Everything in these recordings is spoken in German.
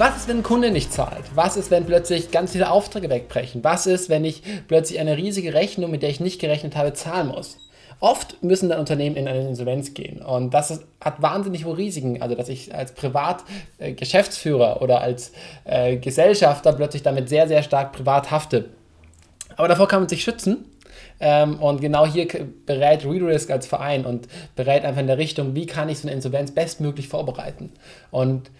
Was ist, wenn ein Kunde nicht zahlt? Was ist, wenn plötzlich ganz viele Aufträge wegbrechen? Was ist, wenn ich plötzlich eine riesige Rechnung, mit der ich nicht gerechnet habe, zahlen muss? Oft müssen dann Unternehmen in eine Insolvenz gehen und das ist, hat wahnsinnig hohe Risiken. Also, dass ich als Privatgeschäftsführer äh, oder als äh, Gesellschafter plötzlich damit sehr, sehr stark privat hafte. Aber davor kann man sich schützen. Ähm, und genau hier berät ReadRisk als Verein und berät einfach in der Richtung, wie kann ich so eine Insolvenz bestmöglich vorbereiten. Und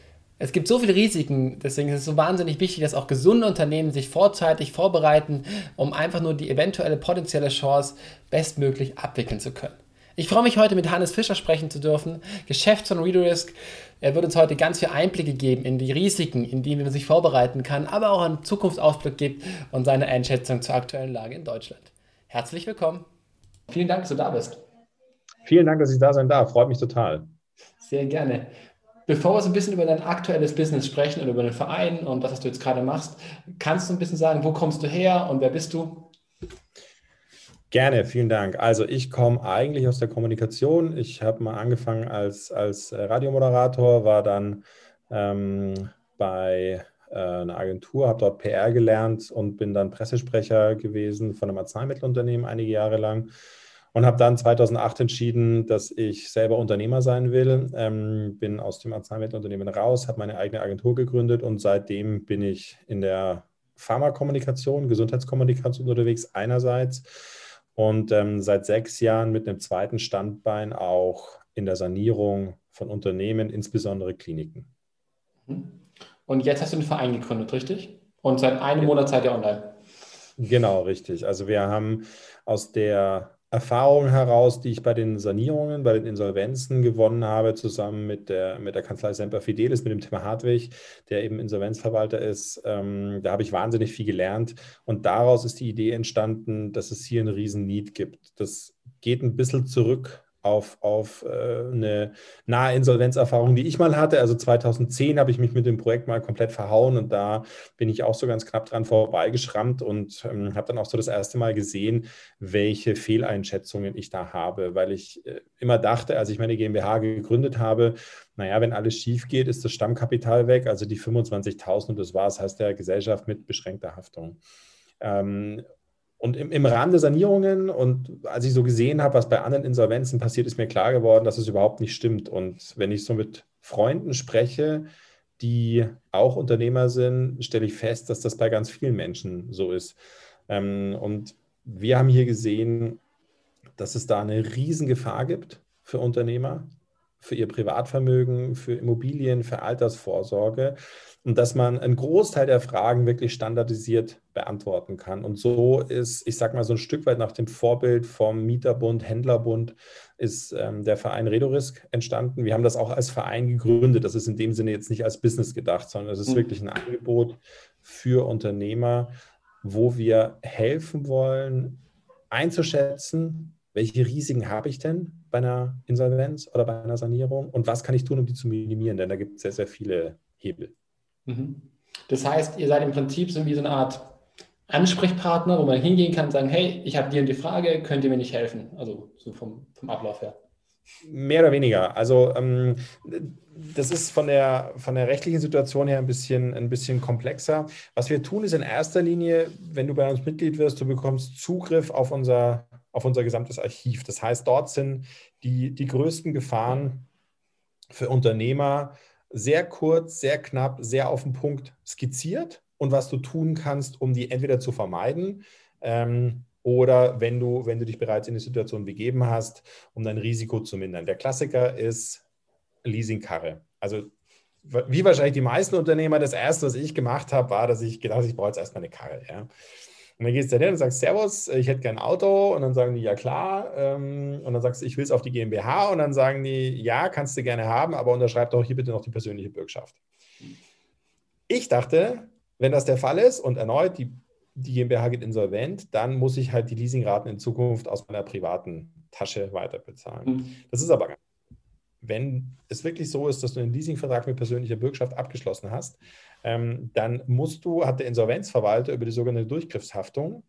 es gibt so viele Risiken, deswegen ist es so wahnsinnig wichtig, dass auch gesunde Unternehmen sich vorzeitig vorbereiten, um einfach nur die eventuelle potenzielle Chance bestmöglich abwickeln zu können. Ich freue mich heute mit Hannes Fischer sprechen zu dürfen, Geschäftsführer von Readerisk. Er wird uns heute ganz viele Einblicke geben in die Risiken, in die man sich vorbereiten kann, aber auch einen Zukunftsausblick gibt und seine Einschätzung zur aktuellen Lage in Deutschland. Herzlich willkommen. Vielen Dank, dass du da bist. Vielen Dank, dass ich da sein darf. Freut mich total. Sehr gerne. Bevor wir so ein bisschen über dein aktuelles Business sprechen und über den Verein und was du jetzt gerade machst, kannst du ein bisschen sagen, wo kommst du her und wer bist du? Gerne, vielen Dank. Also ich komme eigentlich aus der Kommunikation. Ich habe mal angefangen als, als Radiomoderator, war dann ähm, bei äh, einer Agentur, habe dort PR gelernt und bin dann Pressesprecher gewesen von einem Arzneimittelunternehmen einige Jahre lang und habe dann 2008 entschieden, dass ich selber Unternehmer sein will. Ähm, bin aus dem Arzneimittelunternehmen raus, habe meine eigene Agentur gegründet und seitdem bin ich in der Pharmakommunikation, Gesundheitskommunikation unterwegs einerseits und ähm, seit sechs Jahren mit einem zweiten Standbein auch in der Sanierung von Unternehmen, insbesondere Kliniken. Und jetzt hast du einen Verein gegründet, richtig? Und seit einem Monat seid ihr online. Genau, richtig. Also wir haben aus der Erfahrungen heraus, die ich bei den Sanierungen, bei den Insolvenzen gewonnen habe, zusammen mit der, mit der Kanzlei Semper Fidelis, mit dem Tim Hartwig, der eben Insolvenzverwalter ist. Ähm, da habe ich wahnsinnig viel gelernt. Und daraus ist die Idee entstanden, dass es hier einen riesen Need gibt. Das geht ein bisschen zurück auf, auf äh, eine nahe Insolvenzerfahrung, die ich mal hatte. Also 2010 habe ich mich mit dem Projekt mal komplett verhauen und da bin ich auch so ganz knapp dran vorbeigeschrammt und ähm, habe dann auch so das erste Mal gesehen, welche Fehleinschätzungen ich da habe, weil ich äh, immer dachte, als ich meine GmbH gegründet habe, naja, wenn alles schief geht, ist das Stammkapital weg, also die 25.000 und das war es, heißt der Gesellschaft mit beschränkter Haftung. Ähm, und im, im Rahmen der Sanierungen und als ich so gesehen habe, was bei anderen Insolvenzen passiert, ist mir klar geworden, dass es überhaupt nicht stimmt. Und wenn ich so mit Freunden spreche, die auch Unternehmer sind, stelle ich fest, dass das bei ganz vielen Menschen so ist. Ähm, und wir haben hier gesehen, dass es da eine Riesengefahr gibt für Unternehmer, für ihr Privatvermögen, für Immobilien, für Altersvorsorge und dass man einen Großteil der Fragen wirklich standardisiert beantworten kann. Und so ist, ich sage mal, so ein Stück weit nach dem Vorbild vom Mieterbund, Händlerbund, ist ähm, der Verein Redorisk entstanden. Wir haben das auch als Verein gegründet. Das ist in dem Sinne jetzt nicht als Business gedacht, sondern es ist mhm. wirklich ein Angebot für Unternehmer, wo wir helfen wollen, einzuschätzen, welche Risiken habe ich denn bei einer Insolvenz oder bei einer Sanierung und was kann ich tun, um die zu minimieren? Denn da gibt es sehr, sehr viele Hebel. Mhm. Das heißt, ihr seid im Prinzip so wie so eine Art Ansprechpartner, wo man hingehen kann und sagen, hey, ich habe dir die Frage, könnt ihr mir nicht helfen? Also so vom, vom Ablauf her. Mehr oder weniger. Also ähm, das ist von der, von der rechtlichen Situation her ein bisschen, ein bisschen komplexer. Was wir tun, ist in erster Linie, wenn du bei uns Mitglied wirst, du bekommst Zugriff auf unser, auf unser gesamtes Archiv. Das heißt, dort sind die, die größten Gefahren für Unternehmer sehr kurz, sehr knapp, sehr auf den Punkt skizziert und was du tun kannst, um die entweder zu vermeiden ähm, oder wenn du, wenn du dich bereits in die Situation begeben hast, um dein Risiko zu mindern. Der Klassiker ist Leasingkarre. Also wie wahrscheinlich die meisten Unternehmer, das erste, was ich gemacht habe, war, dass ich gedacht habe, ich brauche jetzt erstmal eine Karre. Ja. Und dann gehst du da hin und sagst, Servus, ich hätte gern ein Auto. Und dann sagen die, ja klar. Ähm, und dann sagst du, ich will es auf die GmbH. Und dann sagen die, ja, kannst du gerne haben, aber unterschreib doch hier bitte noch die persönliche Bürgschaft. Ich dachte, wenn das der Fall ist und erneut die, die GmbH geht insolvent, dann muss ich halt die Leasingraten in Zukunft aus meiner privaten Tasche weiterbezahlen. Mhm. Das ist aber gar nicht wenn es wirklich so ist, dass du einen Leasingvertrag mit persönlicher Bürgschaft abgeschlossen hast, ähm, dann musst du, hat der Insolvenzverwalter über die sogenannte Durchgriffshaftung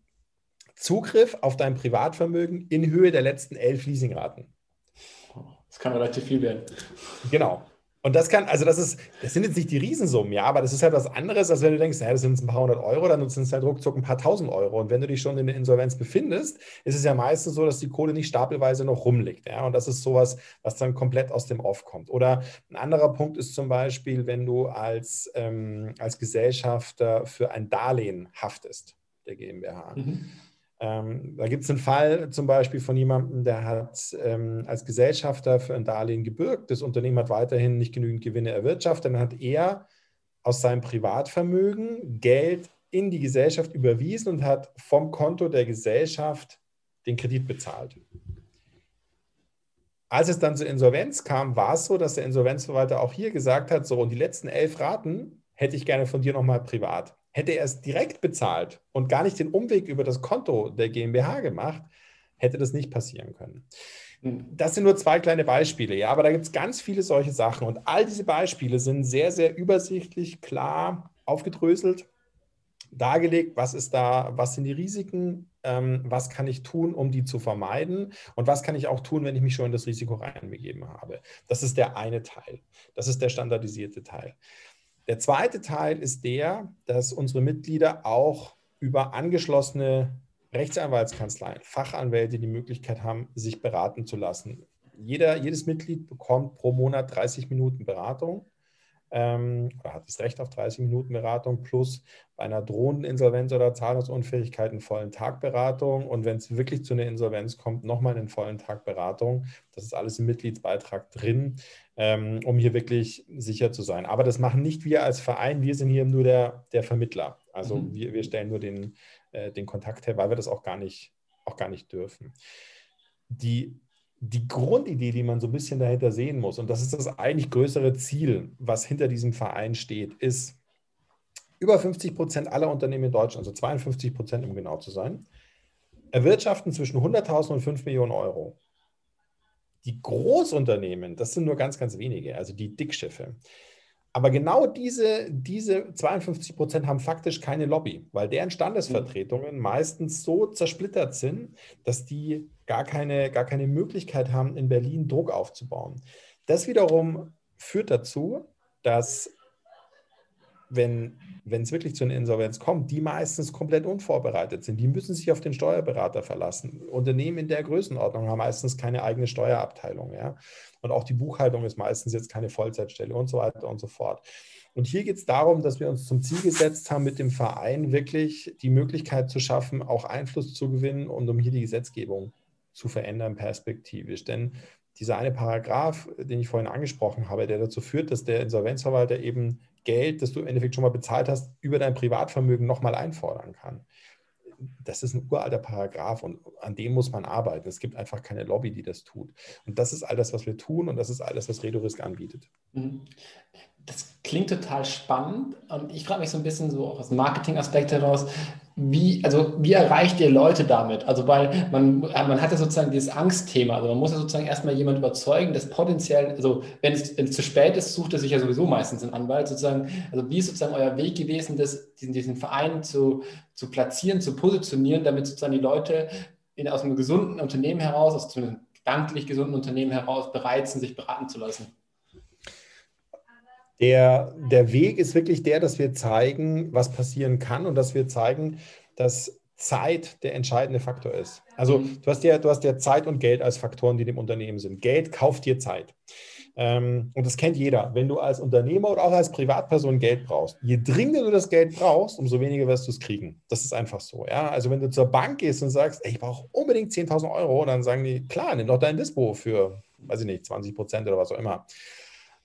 Zugriff auf dein Privatvermögen in Höhe der letzten elf Leasingraten. Das kann relativ viel werden. Genau. Und das kann, also das ist, das sind jetzt nicht die Riesensummen, ja, aber das ist halt was anderes, als wenn du denkst, naja, das sind jetzt ein paar hundert Euro, dann sind es halt ruckzuck ein paar tausend Euro. Und wenn du dich schon in der Insolvenz befindest, ist es ja meistens so, dass die Kohle nicht stapelweise noch rumliegt, ja. Und das ist sowas, was dann komplett aus dem Off kommt. Oder ein anderer Punkt ist zum Beispiel, wenn du als, ähm, als Gesellschafter für ein Darlehen haftest, der GmbH. Mhm ähm, da gibt es einen Fall zum Beispiel von jemandem, der hat ähm, als Gesellschafter für ein Darlehen gebürgt. Das Unternehmen hat weiterhin nicht genügend Gewinne erwirtschaftet. Dann hat er aus seinem Privatvermögen Geld in die Gesellschaft überwiesen und hat vom Konto der Gesellschaft den Kredit bezahlt. Als es dann zur Insolvenz kam, war es so, dass der Insolvenzverwalter auch hier gesagt hat, so, und die letzten elf Raten hätte ich gerne von dir nochmal privat. Hätte er es direkt bezahlt und gar nicht den Umweg über das Konto der GmbH gemacht, hätte das nicht passieren können. Hm. Das sind nur zwei kleine Beispiele, ja, aber da gibt es ganz viele solche Sachen und all diese Beispiele sind sehr, sehr übersichtlich, klar aufgedröselt, dargelegt, was ist da, was sind die Risiken, ähm, was kann ich tun, um die zu vermeiden und was kann ich auch tun, wenn ich mich schon in das Risiko reinbegeben habe. Das ist der eine Teil. Das ist der standardisierte Teil. Der zweite Teil ist der, dass unsere Mitglieder auch über angeschlossene Rechtsanwaltskanzleien, Fachanwälte die Möglichkeit haben, sich beraten zu lassen. Jeder, jedes Mitglied bekommt pro Monat 30 Minuten Beratung ähm, oder hat das Recht auf 30 Minuten Beratung plus bei einer drohenden Insolvenz oder Zahlungsunfähigkeit einen vollen Tag Beratung und wenn es wirklich zu einer Insolvenz kommt, nochmal einen vollen Tag Beratung. Das ist alles im Mitgliedsbeitrag drin, ähm, um hier wirklich sicher zu sein. Aber das machen nicht wir als Verein, wir sind hier nur der, der Vermittler. Also mhm. wir, wir stellen nur den, äh, den Kontakt her, weil wir das auch gar nicht, auch gar nicht dürfen. Die die Grundidee, die man so ein bisschen dahinter sehen muss, und das ist das eigentlich größere Ziel, was hinter diesem Verein steht, ist, über 50 Prozent aller Unternehmen in Deutschland, also 52 Prozent, um genau zu sein, erwirtschaften zwischen 100.000 und 5 Millionen Euro. Die Großunternehmen, das sind nur ganz, ganz wenige, also die Dickschiffe, aber genau diese, diese 52 Prozent haben faktisch keine Lobby, weil deren Standesvertretungen mhm. meistens so zersplittert sind, dass die gar keine, gar keine Möglichkeit haben, in Berlin Druck aufzubauen. Das wiederum führt dazu, dass wenn wenn es wirklich zu einer Insolvenz kommt, die meistens komplett unvorbereitet sind. Die müssen sich auf den Steuerberater verlassen. Unternehmen in der Größenordnung haben meistens keine eigene Steuerabteilung. Ja? Und auch die Buchhaltung ist meistens jetzt keine Vollzeitstelle und so weiter und so fort. Und hier geht es darum, dass wir uns zum Ziel gesetzt haben, mit dem Verein wirklich die Möglichkeit zu schaffen, auch Einfluss zu gewinnen und um hier die Gesetzgebung zu verändern perspektivisch. Denn dieser eine Paragraph, den ich vorhin angesprochen habe, der dazu führt, dass der Insolvenzverwalter eben Geld, das du im Endeffekt schon mal bezahlt hast, über dein Privatvermögen nochmal einfordern kann. Das ist ein uralter Paragraph und an dem muss man arbeiten. Es gibt einfach keine Lobby, die das tut. Und das ist all das, was wir tun und das ist alles, was Redorisk anbietet. Das klingt total spannend und ich frage mich so ein bisschen so auch aus Marketing-Aspekt heraus, wie, also wie erreicht ihr Leute damit? Also weil man, man hat ja sozusagen dieses Angstthema, also man muss ja sozusagen erstmal jemand überzeugen, dass potenziell, also wenn es, wenn es zu spät ist, sucht er sich ja sowieso meistens einen Anwalt sozusagen, also wie ist sozusagen euer Weg gewesen, das, diesen, diesen Verein zu, zu platzieren, zu positionieren, damit sozusagen die Leute in, aus einem gesunden Unternehmen heraus, aus einem gedanklich gesunden Unternehmen heraus bereit sind, sich beraten zu lassen? Der, der Weg ist wirklich der, dass wir zeigen, was passieren kann und dass wir zeigen, dass Zeit der entscheidende Faktor ist. Also mhm. du hast ja, du hast ja Zeit und Geld als Faktoren, die dem Unternehmen sind. Geld kauft dir Zeit. Ähm, und das kennt jeder. Wenn du als Unternehmer oder auch als Privatperson Geld brauchst, je dringender du das Geld brauchst, umso weniger wirst du es kriegen. Das ist einfach so. Ja? Also wenn du zur Bank gehst und sagst, ey, ich brauche unbedingt 10.000 Euro, dann sagen die, klar, nimm doch dein Dispo für, weiß ich nicht, 20 Prozent oder was auch immer.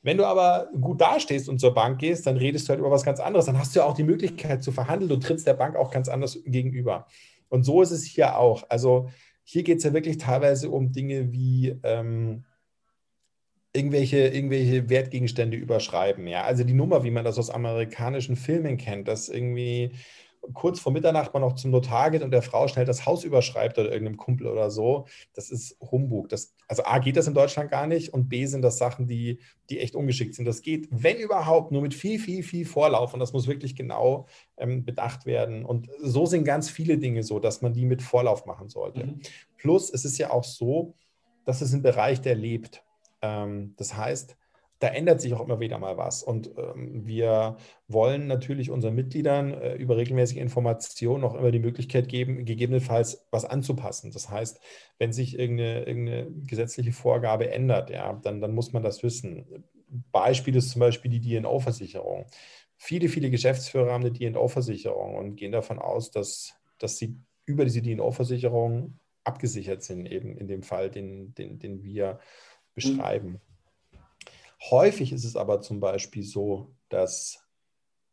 Wenn du aber gut dastehst und zur Bank gehst, dann redest du halt über was ganz anderes. Dann hast du ja auch die Möglichkeit zu verhandeln. Du trittst der Bank auch ganz anders gegenüber. Und so ist es hier auch. Also hier geht es ja wirklich teilweise um Dinge wie ähm, irgendwelche, irgendwelche Wertgegenstände überschreiben. Ja? Also die Nummer, wie man das aus amerikanischen Filmen kennt, dass irgendwie kurz vor Mitternacht man noch zum Notar geht und der Frau schnell das Haus überschreibt oder irgendeinem Kumpel oder so, das ist Humbug. Das, also A geht das in Deutschland gar nicht und B sind das Sachen, die, die echt ungeschickt sind. Das geht, wenn überhaupt, nur mit viel, viel, viel Vorlauf und das muss wirklich genau ähm, bedacht werden. Und so sind ganz viele Dinge so, dass man die mit Vorlauf machen sollte. Mhm. Plus, es ist ja auch so, dass es ein Bereich, der lebt. Ähm, das heißt, da ändert sich auch immer wieder mal was. Und ähm, wir wollen natürlich unseren Mitgliedern äh, über regelmäßige Informationen auch immer die Möglichkeit geben, gegebenenfalls was anzupassen. Das heißt, wenn sich irgendeine, irgendeine gesetzliche Vorgabe ändert, ja, dann, dann muss man das wissen. Beispiel ist zum Beispiel die DNO-Versicherung. Viele, viele Geschäftsführer haben eine DNO-Versicherung und gehen davon aus, dass, dass sie über diese DNO-Versicherung abgesichert sind, eben in dem Fall, den, den, den wir beschreiben. Mhm. Häufig ist es aber zum Beispiel so, dass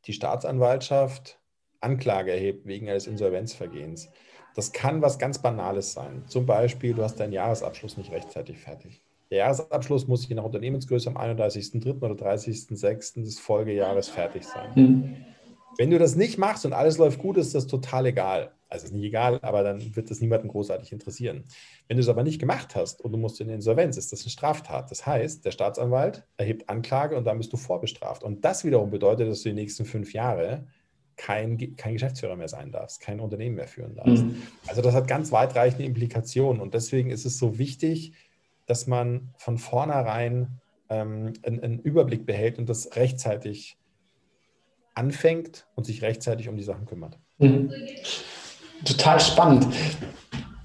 die Staatsanwaltschaft Anklage erhebt wegen eines Insolvenzvergehens. Das kann was ganz Banales sein. Zum Beispiel, du hast deinen Jahresabschluss nicht rechtzeitig fertig. Der Jahresabschluss muss je nach Unternehmensgröße am 31.03. oder 30.06. des Folgejahres fertig sein. Mhm. Wenn du das nicht machst und alles läuft gut, ist das total egal. Also ist nicht egal, aber dann wird das niemanden großartig interessieren. Wenn du es aber nicht gemacht hast und du musst in Insolvenz, ist das eine Straftat. Das heißt, der Staatsanwalt erhebt Anklage und dann bist du vorbestraft. Und das wiederum bedeutet, dass du die nächsten fünf Jahre kein, kein Geschäftsführer mehr sein darfst, kein Unternehmen mehr führen darfst. Mhm. Also das hat ganz weitreichende Implikationen und deswegen ist es so wichtig, dass man von vornherein ähm, einen, einen Überblick behält und das rechtzeitig anfängt und sich rechtzeitig um die Sachen kümmert. Mhm total spannend.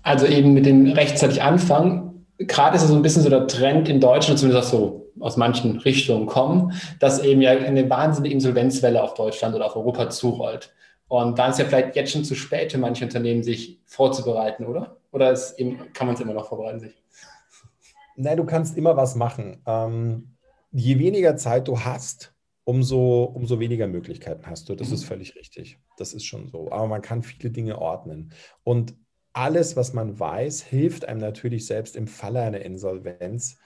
Also eben mit dem rechtzeitig anfangen. Gerade ist es so ein bisschen so der Trend in Deutschland, zumindest auch so aus manchen Richtungen kommen, dass eben ja eine wahnsinnige Insolvenzwelle auf Deutschland oder auf Europa zurollt. Und da ist ja vielleicht jetzt schon zu spät für manche Unternehmen, sich vorzubereiten, oder? Oder eben, kann man es immer noch vorbereiten? Sich? Nein, du kannst immer was machen. Ähm, je weniger Zeit du hast, umso, umso weniger Möglichkeiten hast du. Das mhm. ist völlig richtig. Das ist schon so. Aber man kann viele Dinge ordnen. Und alles, was man weiß, hilft einem natürlich selbst im Falle einer Insolvenz,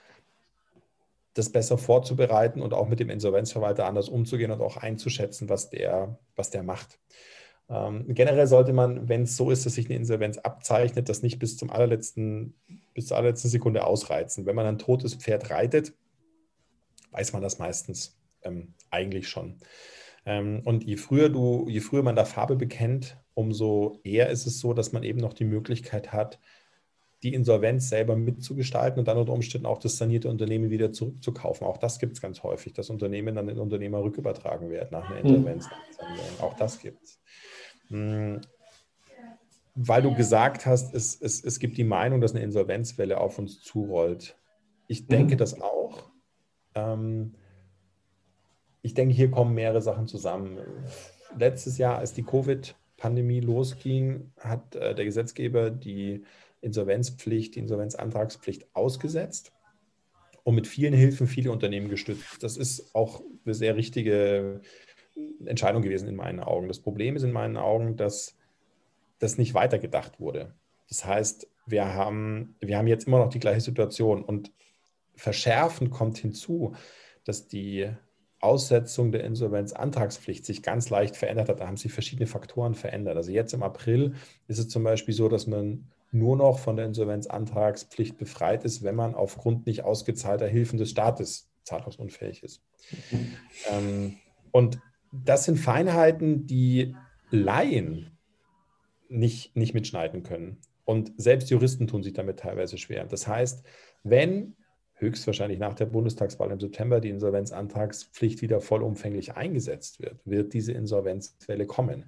das besser vorzubereiten und auch mit dem Insolvenzverwalter anders umzugehen und auch einzuschätzen, was der, was der macht. Ähm, generell sollte man, wenn es so ist, dass sich eine Insolvenz abzeichnet, das nicht bis zum allerletzten, bis zur allerletzten Sekunde ausreizen. Wenn man ein totes Pferd reitet, weiß man das meistens ähm, eigentlich schon. Ähm, und je früher du, je früher man da Farbe bekennt, umso eher ist es so, dass man eben noch die Möglichkeit hat, die Insolvenz selber mitzugestalten und dann unter Umständen auch das sanierte Unternehmen wieder zurückzukaufen. Auch das gibt es ganz häufig, dass Unternehmen dann in Unternehmer rückübertragen werden nach einer mhm. Insolvenz. Mhm. Auch das gibt es. Hm, weil du gesagt hast, es, es, es gibt die Meinung, dass eine Insolvenzwelle auf uns zurollt. Ich denke mhm. das auch. Ähm, ich denke, hier kommen mehrere Sachen zusammen. Letztes Jahr, als die Covid-Pandemie losging, hat äh, der Gesetzgeber die Insolvenzpflicht, die Insolvenzantragspflicht ausgesetzt und mit vielen Hilfen viele Unternehmen gestützt. Das ist auch eine sehr richtige Entscheidung gewesen in meinen Augen. Das Problem ist in meinen Augen, dass das nicht weitergedacht wurde. Das heißt, wir haben, wir haben jetzt immer noch die gleiche Situation und verschärfend kommt hinzu, dass die Aussetzung der Insolvenzantragspflicht sich ganz leicht verändert hat. Da haben sich verschiedene Faktoren verändert. Also jetzt im April ist es zum Beispiel so, dass man nur noch von der Insolvenzantragspflicht befreit ist, wenn man aufgrund nicht ausgezahlter Hilfen des Staates zahlungsunfähig ist. Mhm. Ähm, und das sind Feinheiten, die Laien nicht, nicht mitschneiden können. Und selbst Juristen tun sich damit teilweise schwer. Das heißt, wenn höchstwahrscheinlich nach der Bundestagswahl im September die Insolvenzantragspflicht wieder vollumfänglich eingesetzt wird, wird diese Insolvenzwelle kommen.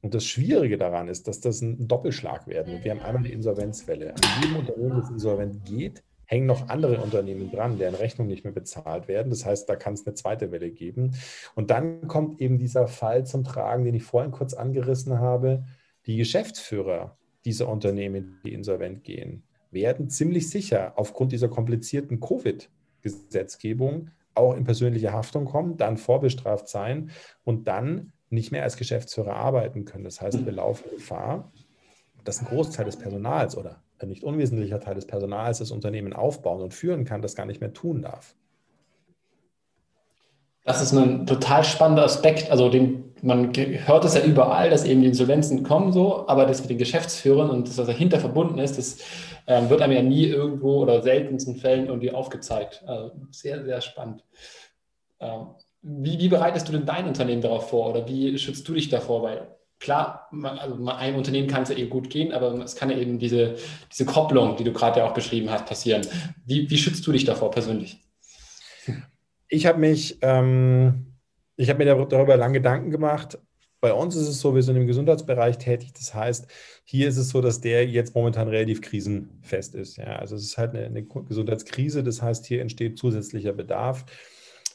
Und das Schwierige daran ist, dass das ein Doppelschlag werden wird. Wir haben einmal die Insolvenzwelle. An jedem Unternehmen, das insolvent geht, hängen noch andere Unternehmen dran, deren Rechnungen nicht mehr bezahlt werden. Das heißt, da kann es eine zweite Welle geben. Und dann kommt eben dieser Fall zum Tragen, den ich vorhin kurz angerissen habe. Die Geschäftsführer dieser Unternehmen, die insolvent gehen, werden ziemlich sicher aufgrund dieser komplizierten Covid-Gesetzgebung auch in persönliche Haftung kommen, dann vorbestraft sein und dann nicht mehr als Geschäftsführer arbeiten können. Das heißt, wir laufen Gefahr, dass ein Großteil des Personals oder ein nicht unwesentlicher Teil des Personals das Unternehmen aufbauen und führen kann, das gar nicht mehr tun darf. Das ist ein total spannender Aspekt. Also den, man hört es ja überall, dass eben die Insolvenzen kommen so, aber das mit den Geschäftsführern und das, was dahinter verbunden ist, das ähm, wird einem ja nie irgendwo oder seltensten Fällen irgendwie aufgezeigt. Also sehr, sehr spannend. Ähm, wie, wie, bereitest du denn dein Unternehmen darauf vor oder wie schützt du dich davor? Weil klar, man, also einem Unternehmen kann es ja eben gut gehen, aber es kann ja eben diese, diese Kopplung, die du gerade ja auch beschrieben hast, passieren. Wie, wie schützt du dich davor persönlich? Ich habe mich, ähm, ich habe mir darüber lange Gedanken gemacht. Bei uns ist es so, wir sind im Gesundheitsbereich tätig. Das heißt, hier ist es so, dass der jetzt momentan relativ krisenfest ist. Ja, also es ist halt eine, eine Gesundheitskrise. Das heißt, hier entsteht zusätzlicher Bedarf.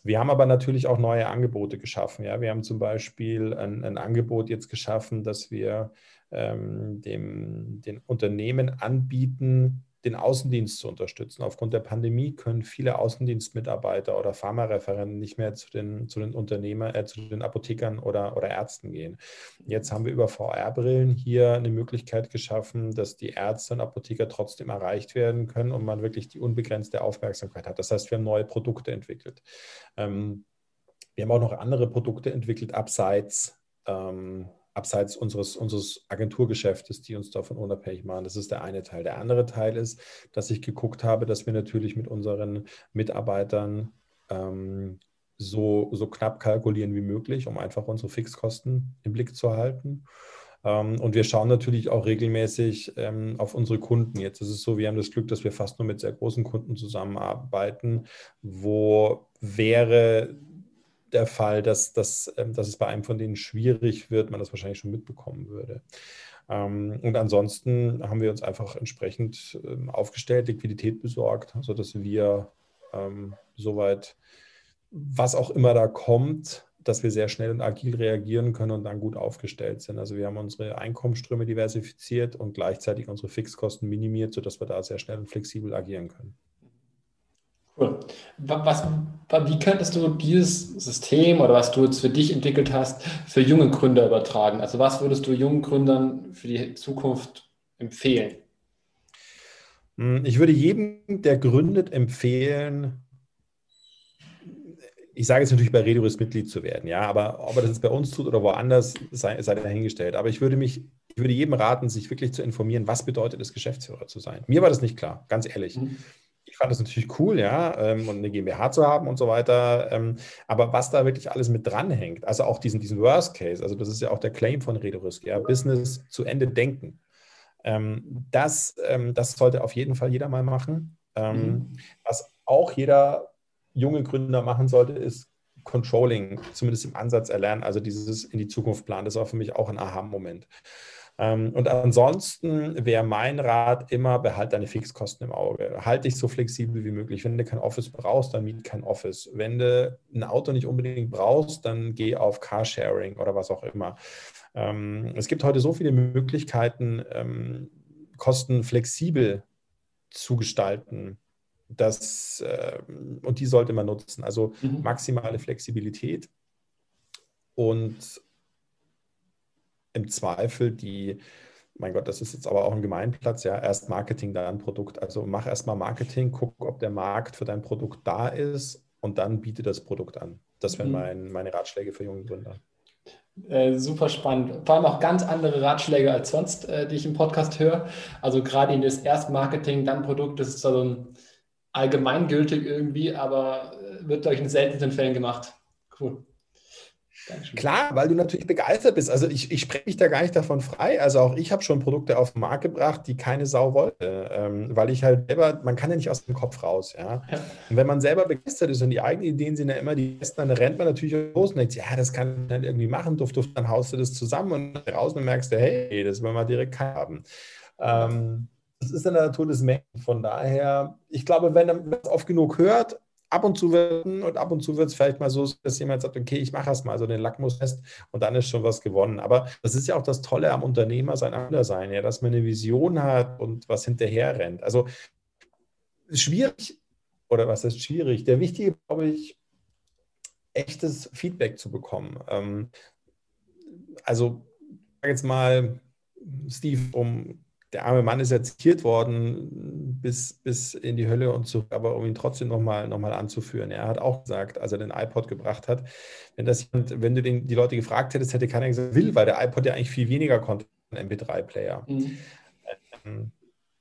Wir haben aber natürlich auch neue Angebote geschaffen. Ja, wir haben zum Beispiel ein, ein Angebot jetzt geschaffen, dass wir ähm, dem, den Unternehmen anbieten, den Außendienst zu unterstützen. Aufgrund der Pandemie können viele Außendienstmitarbeiter oder Pharmareferenten nicht mehr zu den, zu den Unternehmern, äh, zu den Apothekern oder, oder Ärzten gehen. Jetzt haben wir über VR-Brillen hier eine Möglichkeit geschaffen, dass die Ärzte und Apotheker trotzdem erreicht werden können und man wirklich die unbegrenzte Aufmerksamkeit hat. Das heißt, wir haben neue Produkte entwickelt. Ähm, wir haben auch noch andere Produkte entwickelt, abseits ähm, abseits unseres, unseres Agenturgeschäftes, die uns davon unabhängig machen. Das ist der eine Teil. Der andere Teil ist, dass ich geguckt habe, dass wir natürlich mit unseren Mitarbeitern ähm, so, so knapp kalkulieren wie möglich, um einfach unsere Fixkosten im Blick zu halten. Ähm, und wir schauen natürlich auch regelmäßig ähm, auf unsere Kunden. Jetzt ist es so, wir haben das Glück, dass wir fast nur mit sehr großen Kunden zusammenarbeiten, wo wäre der Fall, dass, dass, ähm, dass es bei einem von denen schwierig wird, man das wahrscheinlich schon mitbekommen würde. Ähm, und ansonsten haben wir uns einfach entsprechend ähm, aufgestellt, Liquidität besorgt, sodass wir soweit, was auch immer da kommt, dass wir sehr schnell und agil reagieren können und dann gut aufgestellt sind. Also wir haben unsere Einkommensströme diversifiziert und gleichzeitig unsere Fixkosten minimiert, sodass wir da sehr schnell und flexibel agieren können. Cool. Was, wie könntest du dieses System oder was du jetzt für dich entwickelt hast, für junge Gründer übertragen? Also was würdest du jungen Gründern für die Zukunft empfehlen? Hm, ich würde jedem, der gründet, empfehlen, ich sage jetzt natürlich bei Redoris Mitglied zu werden, ja, aber ob er das jetzt bei uns tut oder woanders, sei, sei dahingestellt. Aber ich würde mich, ich würde jedem raten, sich wirklich zu informieren, was bedeutet es, Geschäftsführer zu sein. Mir war das nicht klar, ganz ehrlich. Mhm ich fand das natürlich cool, ja, ähm, und eine GmbH zu haben und so weiter. Ähm, aber was da wirklich alles mit dranhängt, also auch diesen, diesen Worst Case, also das ist ja auch der Claim von Redorisk, ja, Business zu Ende denken. Ähm, das, das sollte auf jeden Fall jeder mal machen. Mhm. Was auch jeder junge Gründer machen sollte, ist Controlling, zumindest im Ansatz erlernen, also dieses in die Zukunft planen. Das war für mich auch ein Aha-Moment. Ähm, und ansonsten wäre mein Rat immer, behalte deine Fixkosten im Auge. Halte dich so flexibel wie möglich. Wenn du kein Office brauchst, dann miet kein Office. Wenn du ein Auto nicht unbedingt brauchst, dann geh auf Carsharing oder was auch immer. Ähm, es gibt heute so viele Möglichkeiten, ähm, Kosten flexibel zu gestalten. Das, und die sollte man nutzen. Also mhm. maximale Flexibilität und im Zweifel die, mein Gott, das ist jetzt aber auch ein Gemeinplatz, ja, erst Marketing, dann Produkt. Also mach erstmal Marketing, guck, ob der Markt für dein Produkt da ist und dann biete das Produkt an. Das wären mhm. mein, meine Ratschläge für junge Gründer. Äh, super spannend. Vor allem auch ganz andere Ratschläge als sonst, äh, die ich im Podcast höre. Also gerade in das erst Marketing, dann Produkt, das ist so ein allgemeingültig irgendwie, aber äh, wird, euch in seltenen Fällen gemacht. Cool. Klar, weil du natürlich begeistert bist. Also ich, ich spreche mich da gar nicht davon frei. Also auch ich habe schon Produkte auf den Markt gebracht, die keine Sau wollte, ähm, weil ich halt selber, man kann ja nicht aus dem Kopf raus. Ja? ja? Und wenn man selber begeistert ist und die eigenen Ideen sind ja immer die besten, dann rennt man natürlich los und denkt, ja, das kann ich dann irgendwie machen, duft, duft, dann haust du das zusammen und raus und merkst du, hey, das wollen wir direkt haben. Ähm, das ist in der Natur des Menschen. Von daher, ich glaube, wenn man das oft genug hört, ab und zu wird und ab und zu wird es vielleicht mal so, dass jemand sagt, okay, ich mache erst mal so den Lackmustest und dann ist schon was gewonnen. Aber das ist ja auch das Tolle am Unternehmer sein Andersein, ja, dass man eine Vision hat und was hinterher rennt. Also schwierig, oder was ist schwierig? Der wichtige, glaube ich, echtes Feedback zu bekommen. Ähm, also, sage jetzt mal, Steve, um der arme Mann ist ja zitiert worden bis, bis in die Hölle und zurück, aber um ihn trotzdem nochmal noch mal anzuführen. Er hat auch gesagt, als er den iPod gebracht hat, wenn, das, wenn du den, die Leute gefragt hättest, hätte keiner gesagt, will, weil der iPod ja eigentlich viel weniger konnte als ein MP3-Player. Mhm. Ähm,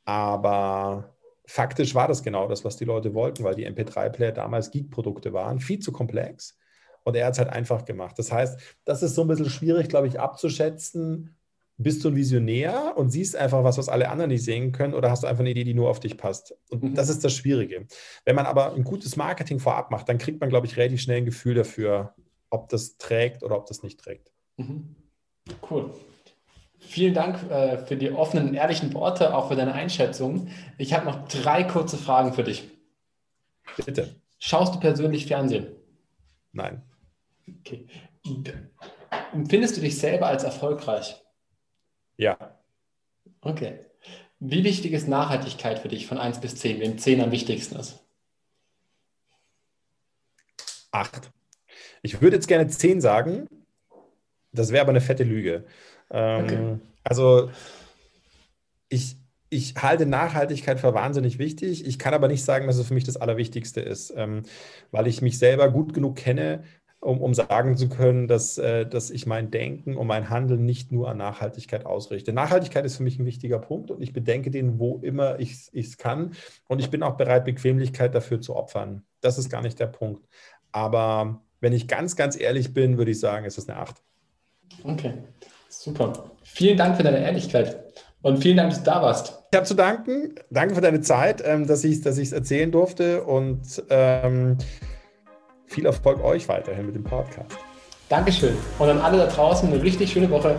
aber faktisch war das genau das, was die Leute wollten, weil die MP3-Player damals Geek-Produkte waren, viel zu komplex. Und er hat es halt einfach gemacht. Das heißt, das ist so ein bisschen schwierig, glaube ich, abzuschätzen, bist du ein Visionär und siehst einfach was, was alle anderen nicht sehen können, oder hast du einfach eine Idee, die nur auf dich passt? Und mhm. das ist das Schwierige. Wenn man aber ein gutes Marketing vorab macht, dann kriegt man, glaube ich, relativ schnell ein Gefühl dafür, ob das trägt oder ob das nicht trägt. Mhm. Cool. Vielen Dank äh, für die offenen und ehrlichen Worte, auch für deine Einschätzung. Ich habe noch drei kurze Fragen für dich. Bitte. Schaust du persönlich Fernsehen? Nein. Okay. Empfindest du dich selber als erfolgreich? Ja. Okay. Wie wichtig ist Nachhaltigkeit für dich von 1 bis 10, wenn 10 am wichtigsten ist? 8. Ich würde jetzt gerne 10 sagen, das wäre aber eine fette Lüge. Ähm, okay. Also ich, ich halte Nachhaltigkeit für wahnsinnig wichtig. Ich kann aber nicht sagen, dass es für mich das Allerwichtigste ist, ähm, weil ich mich selber gut genug kenne, um, um sagen zu können, dass, äh, dass ich mein Denken und mein Handeln nicht nur an Nachhaltigkeit ausrichte. Nachhaltigkeit ist für mich ein wichtiger Punkt und ich bedenke den, wo immer ich es kann. Und ich bin auch bereit, Bequemlichkeit dafür zu opfern. Das ist gar nicht der Punkt. Aber wenn ich ganz, ganz ehrlich bin, würde ich sagen, es ist eine 8. Okay, super. Vielen Dank für deine Ehrlichkeit und vielen Dank, dass du da warst. Ich habe zu danken. Danke für deine Zeit, ähm, dass ich es dass erzählen durfte und ähm, viel Erfolg euch weiterhin mit dem Podcast. Dankeschön und an alle da draußen eine richtig schöne Woche.